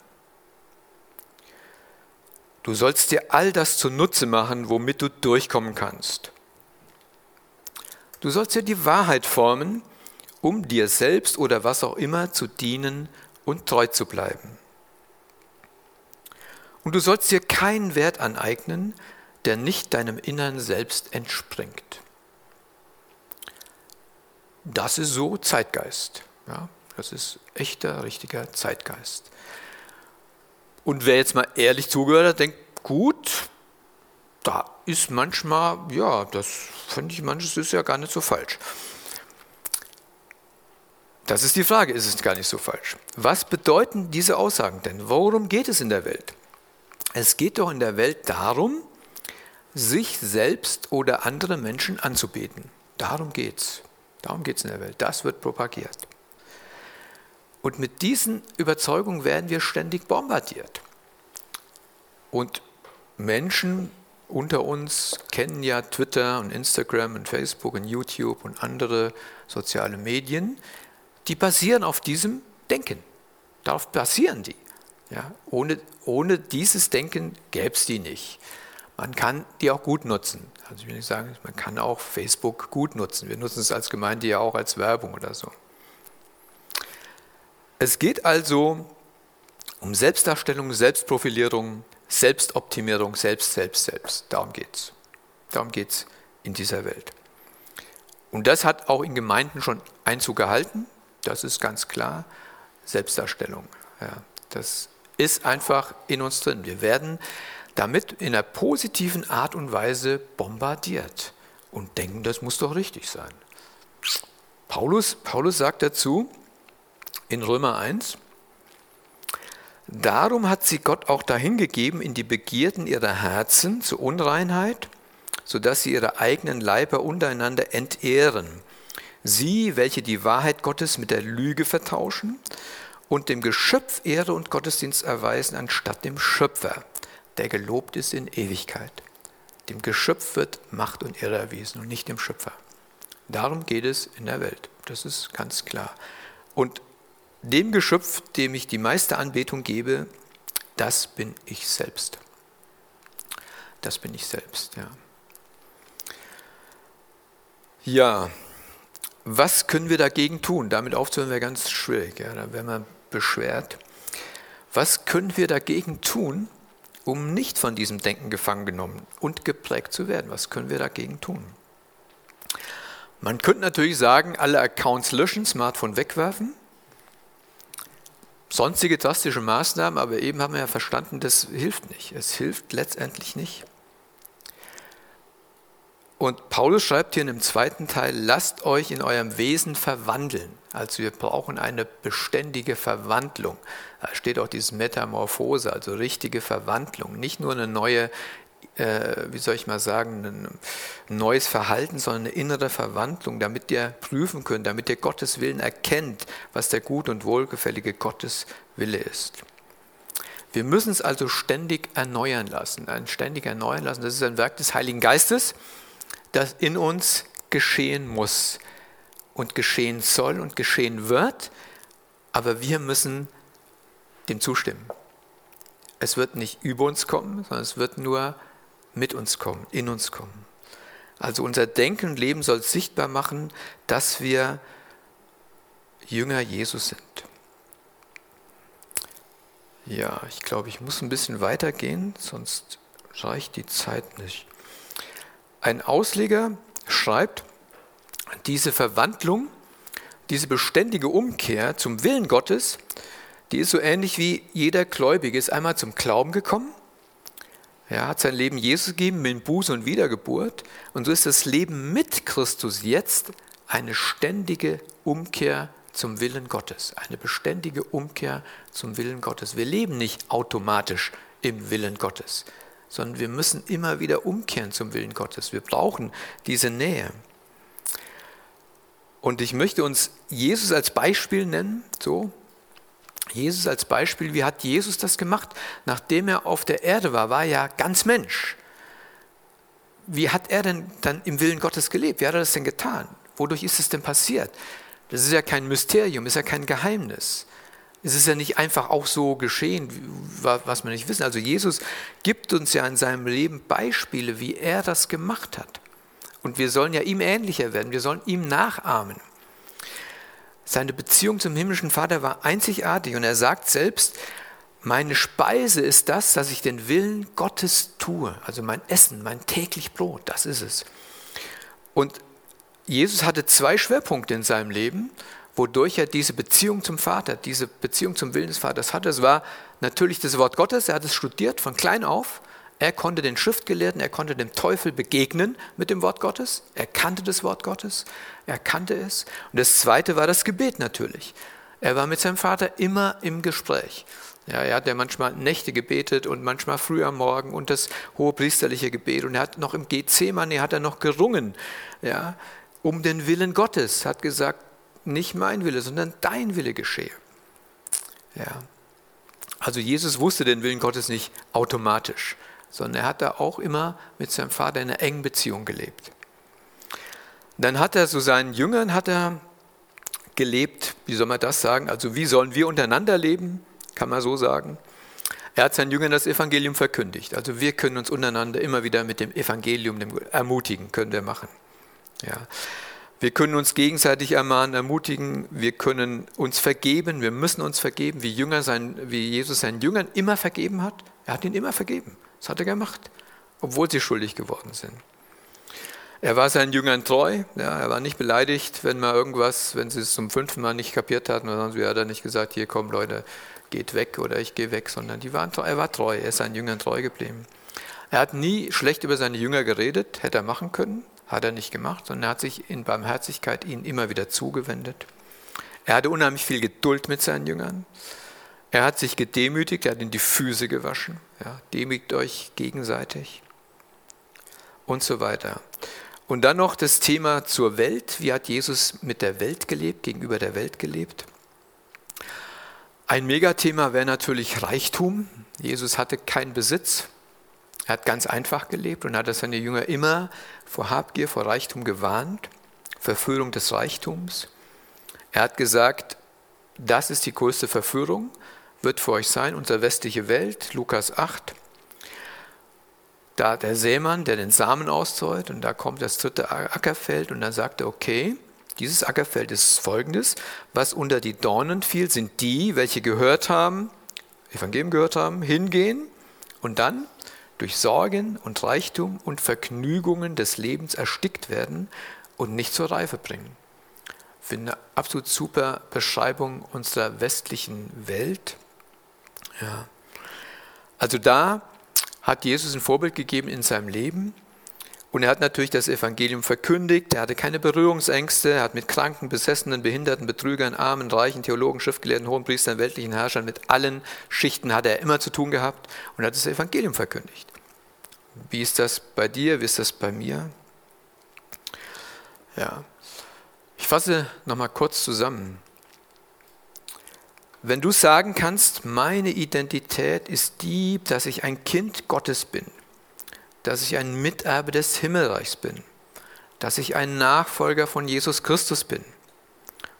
Du sollst dir all das zunutze machen, womit du durchkommen kannst. Du sollst dir die Wahrheit formen, um dir selbst oder was auch immer zu dienen und treu zu bleiben. Und du sollst dir keinen Wert aneignen, der nicht deinem Innern selbst entspringt. Das ist so Zeitgeist. Ja, das ist echter, richtiger Zeitgeist. Und wer jetzt mal ehrlich zugehört hat, denkt, gut, da ist manchmal, ja, das finde ich, manches ist ja gar nicht so falsch. Das ist die Frage, ist es gar nicht so falsch. Was bedeuten diese Aussagen denn? Worum geht es in der Welt? Es geht doch in der Welt darum, sich selbst oder andere Menschen anzubeten. Darum geht es. Darum geht es in der Welt. Das wird propagiert. Und mit diesen Überzeugungen werden wir ständig bombardiert. Und Menschen unter uns kennen ja Twitter und Instagram und Facebook und YouTube und andere soziale Medien die basieren auf diesem Denken. Darauf basieren die. Ja, ohne, ohne dieses Denken gäbe es die nicht. Man kann die auch gut nutzen. Also ich will nicht sagen, man kann auch Facebook gut nutzen. Wir nutzen es als Gemeinde ja auch als Werbung oder so. Es geht also um Selbstdarstellung, Selbstprofilierung, Selbstoptimierung, selbst, selbst, selbst. Darum geht es. Darum geht es in dieser Welt. Und das hat auch in Gemeinden schon Einzug gehalten. Das ist ganz klar Selbstdarstellung. Ja, das ist einfach in uns drin. Wir werden damit in einer positiven Art und Weise bombardiert und denken, das muss doch richtig sein. Paulus, Paulus sagt dazu in Römer 1, Darum hat sie Gott auch dahingegeben in die Begierden ihrer Herzen zur Unreinheit, sodass sie ihre eigenen Leiber untereinander entehren Sie, welche die Wahrheit Gottes mit der Lüge vertauschen und dem Geschöpf Ehre und Gottesdienst erweisen, anstatt dem Schöpfer, der gelobt ist in Ewigkeit. Dem Geschöpf wird Macht und Ehre erwiesen und nicht dem Schöpfer. Darum geht es in der Welt. Das ist ganz klar. Und dem Geschöpf, dem ich die meiste Anbetung gebe, das bin ich selbst. Das bin ich selbst, ja. Ja, was können wir dagegen tun? Damit aufzuhören wäre ganz schwierig, ja, da wäre man beschwert. Was können wir dagegen tun, um nicht von diesem Denken gefangen genommen und geprägt zu werden? Was können wir dagegen tun? Man könnte natürlich sagen, alle Accounts löschen, Smartphone wegwerfen, sonstige drastische Maßnahmen, aber eben haben wir ja verstanden, das hilft nicht. Es hilft letztendlich nicht. Und Paulus schreibt hier in dem zweiten Teil, lasst euch in eurem Wesen verwandeln. Also wir brauchen eine beständige Verwandlung. Da steht auch dieses Metamorphose, also richtige Verwandlung. Nicht nur eine neue, äh, wie soll ich mal sagen, ein neues Verhalten, sondern eine innere Verwandlung, damit ihr prüfen könnt, damit ihr Gottes Willen erkennt, was der gut und wohlgefällige Gottes Wille ist. Wir müssen es also ständig erneuern lassen. Ein ständig erneuern lassen, das ist ein Werk des Heiligen Geistes das in uns geschehen muss und geschehen soll und geschehen wird, aber wir müssen dem zustimmen. Es wird nicht über uns kommen, sondern es wird nur mit uns kommen, in uns kommen. Also unser Denken und Leben soll sichtbar machen, dass wir Jünger Jesus sind. Ja, ich glaube, ich muss ein bisschen weitergehen, sonst reicht die Zeit nicht. Ein Ausleger schreibt, diese Verwandlung diese beständige Umkehr zum Willen Gottes, die ist so ähnlich wie jeder Gläubige ist einmal zum Glauben gekommen. Er hat sein Leben Jesus gegeben mit Buße und Wiedergeburt. Und so ist das Leben mit Christus jetzt eine ständige Umkehr zum Willen Gottes. Eine beständige Umkehr zum Willen Gottes. Wir leben nicht automatisch im Willen Gottes, sondern wir müssen immer wieder umkehren zum Willen Gottes. Wir brauchen diese Nähe. Und ich möchte uns Jesus als Beispiel nennen, so. Jesus als Beispiel, wie hat Jesus das gemacht? Nachdem er auf der Erde war, war er ja ganz Mensch. Wie hat er denn dann im Willen Gottes gelebt? Wie hat er das denn getan? Wodurch ist es denn passiert? Das ist ja kein Mysterium, ist ja kein Geheimnis. Es ist ja nicht einfach auch so geschehen, was wir nicht wissen. Also Jesus gibt uns ja in seinem Leben Beispiele, wie er das gemacht hat. Und wir sollen ja ihm ähnlicher werden, wir sollen ihm nachahmen. Seine Beziehung zum himmlischen Vater war einzigartig und er sagt selbst, meine Speise ist das, dass ich den Willen Gottes tue. Also mein Essen, mein täglich Brot, das ist es. Und Jesus hatte zwei Schwerpunkte in seinem Leben, wodurch er diese Beziehung zum Vater, diese Beziehung zum Willen des Vaters hatte. Es war natürlich das Wort Gottes, er hat es studiert von klein auf er konnte den Schriftgelehrten, er konnte dem Teufel begegnen mit dem Wort Gottes. Er kannte das Wort Gottes, er kannte es. Und das Zweite war das Gebet natürlich. Er war mit seinem Vater immer im Gespräch. Ja, er hat ja manchmal Nächte gebetet und manchmal früh am Morgen und das hohe priesterliche Gebet. Und er hat noch im Gethsemane hat er noch gerungen, ja, um den Willen Gottes. Hat gesagt, nicht mein Wille, sondern dein Wille geschehe. Ja. Also Jesus wusste den Willen Gottes nicht automatisch sondern er hat da auch immer mit seinem Vater in einer engen Beziehung gelebt. Dann hat er so seinen Jüngern hat er gelebt, wie soll man das sagen? Also wie sollen wir untereinander leben, kann man so sagen. Er hat seinen Jüngern das Evangelium verkündigt. Also wir können uns untereinander immer wieder mit dem Evangelium ermutigen, können wir machen. Ja. Wir können uns gegenseitig ermahnen, ermutigen, wir können uns vergeben, wir müssen uns vergeben, wie, Jünger sein, wie Jesus seinen Jüngern immer vergeben hat. Er hat ihnen immer vergeben. Das hat er gemacht, obwohl sie schuldig geworden sind. Er war seinen Jüngern treu, ja, er war nicht beleidigt, wenn mal irgendwas, wenn sie es zum fünften Mal nicht kapiert hatten, dann hat er nicht gesagt, hier komm Leute, geht weg oder ich gehe weg, sondern die waren, er war treu, er ist seinen Jüngern treu geblieben. Er hat nie schlecht über seine Jünger geredet, hätte er machen können, hat er nicht gemacht, sondern er hat sich in Barmherzigkeit ihnen immer wieder zugewendet. Er hatte unheimlich viel Geduld mit seinen Jüngern. Er hat sich gedemütigt, er hat ihnen die Füße gewaschen. Ja, demütigt euch gegenseitig und so weiter. Und dann noch das Thema zur Welt. Wie hat Jesus mit der Welt gelebt, gegenüber der Welt gelebt? Ein Megathema wäre natürlich Reichtum. Jesus hatte keinen Besitz. Er hat ganz einfach gelebt und hat seine Jünger immer vor Habgier, vor Reichtum gewarnt, Verführung des Reichtums. Er hat gesagt, das ist die größte Verführung wird für euch sein, unsere westliche Welt, Lukas 8. Da der Sämann, der den Samen auszäut, und da kommt das dritte Ackerfeld, und dann sagt er, okay, dieses Ackerfeld ist folgendes, was unter die Dornen fiel, sind die, welche gehört haben, Evangelium gehört haben, hingehen und dann durch Sorgen und Reichtum und Vergnügungen des Lebens erstickt werden und nicht zur Reife bringen. Ich finde eine absolut super Beschreibung unserer westlichen Welt. Ja. Also da hat Jesus ein Vorbild gegeben in seinem Leben. Und er hat natürlich das Evangelium verkündigt, er hatte keine Berührungsängste, er hat mit Kranken, Besessenen, Behinderten, Betrügern, Armen, Reichen, Theologen, Schriftgelehrten, Hohenpriestern, weltlichen Herrschern, mit allen Schichten hat er immer zu tun gehabt und hat das Evangelium verkündigt. Wie ist das bei dir, wie ist das bei mir? Ja. Ich fasse nochmal kurz zusammen. Wenn du sagen kannst, meine Identität ist die, dass ich ein Kind Gottes bin, dass ich ein Miterbe des Himmelreichs bin, dass ich ein Nachfolger von Jesus Christus bin,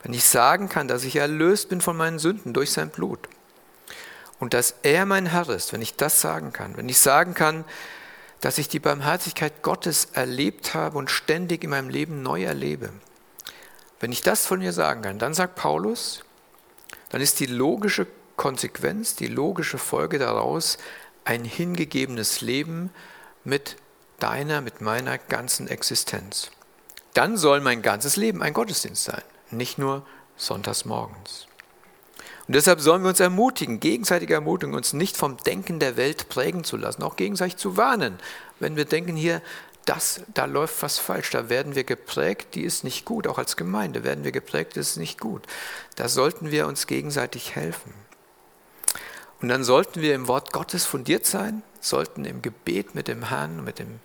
wenn ich sagen kann, dass ich erlöst bin von meinen Sünden durch sein Blut und dass er mein Herr ist, wenn ich das sagen kann, wenn ich sagen kann, dass ich die Barmherzigkeit Gottes erlebt habe und ständig in meinem Leben neu erlebe, wenn ich das von mir sagen kann, dann sagt Paulus, dann ist die logische Konsequenz, die logische Folge daraus ein hingegebenes Leben mit deiner, mit meiner ganzen Existenz. Dann soll mein ganzes Leben ein Gottesdienst sein, nicht nur sonntags morgens. Und deshalb sollen wir uns ermutigen, gegenseitig ermutigen, uns nicht vom Denken der Welt prägen zu lassen, auch gegenseitig zu warnen. Wenn wir denken hier, das, da läuft was falsch, da werden wir geprägt, die ist nicht gut, auch als Gemeinde werden wir geprägt, das ist nicht gut. Da sollten wir uns gegenseitig helfen. Und dann sollten wir im Wort Gottes fundiert sein, sollten im Gebet mit dem Herrn, mit dem,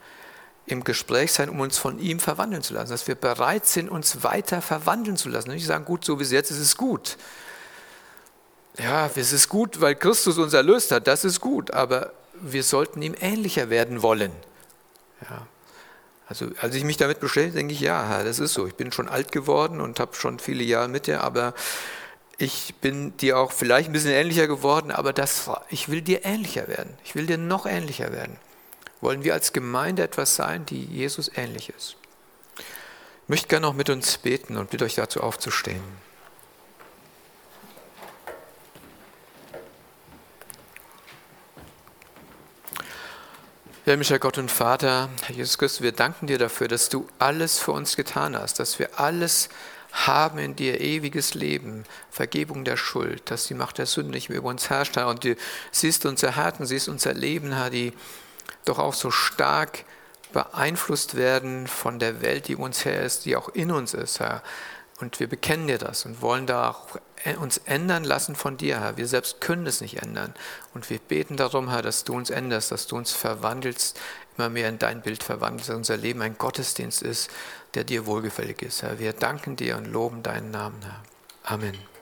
im Gespräch sein, um uns von ihm verwandeln zu lassen, dass wir bereit sind, uns weiter verwandeln zu lassen. Nicht sagen, gut, so wie es jetzt ist, ist gut. Ja, es ist gut, weil Christus uns erlöst hat, das ist gut, aber wir sollten ihm ähnlicher werden wollen. Ja. Also als ich mich damit beschäftige, denke ich, ja, das ist so. Ich bin schon alt geworden und habe schon viele Jahre mit dir, aber ich bin dir auch vielleicht ein bisschen ähnlicher geworden, aber das, ich will dir ähnlicher werden. Ich will dir noch ähnlicher werden. Wollen wir als Gemeinde etwas sein, die Jesus ähnlich ist? Ich möchte gerne noch mit uns beten und bitte euch dazu aufzustehen. Himmlischer Gott und Vater, Herr Jesus Christus, wir danken dir dafür, dass du alles für uns getan hast, dass wir alles haben in dir ewiges Leben, Vergebung der Schuld, dass die Macht der Sünde nicht mehr über uns herrscht, Herr. Und du siehst unser Herzen, siehst unser Leben, Herr, die doch auch so stark beeinflusst werden von der Welt, die uns her ist, die auch in uns ist, Herr. Und wir bekennen dir das und wollen da auch uns ändern lassen von dir, Herr. Wir selbst können es nicht ändern. Und wir beten darum, Herr, dass du uns änderst, dass du uns verwandelst, immer mehr in dein Bild verwandelst, dass unser Leben ein Gottesdienst ist, der dir wohlgefällig ist, Herr. Wir danken dir und loben deinen Namen, Herr. Amen.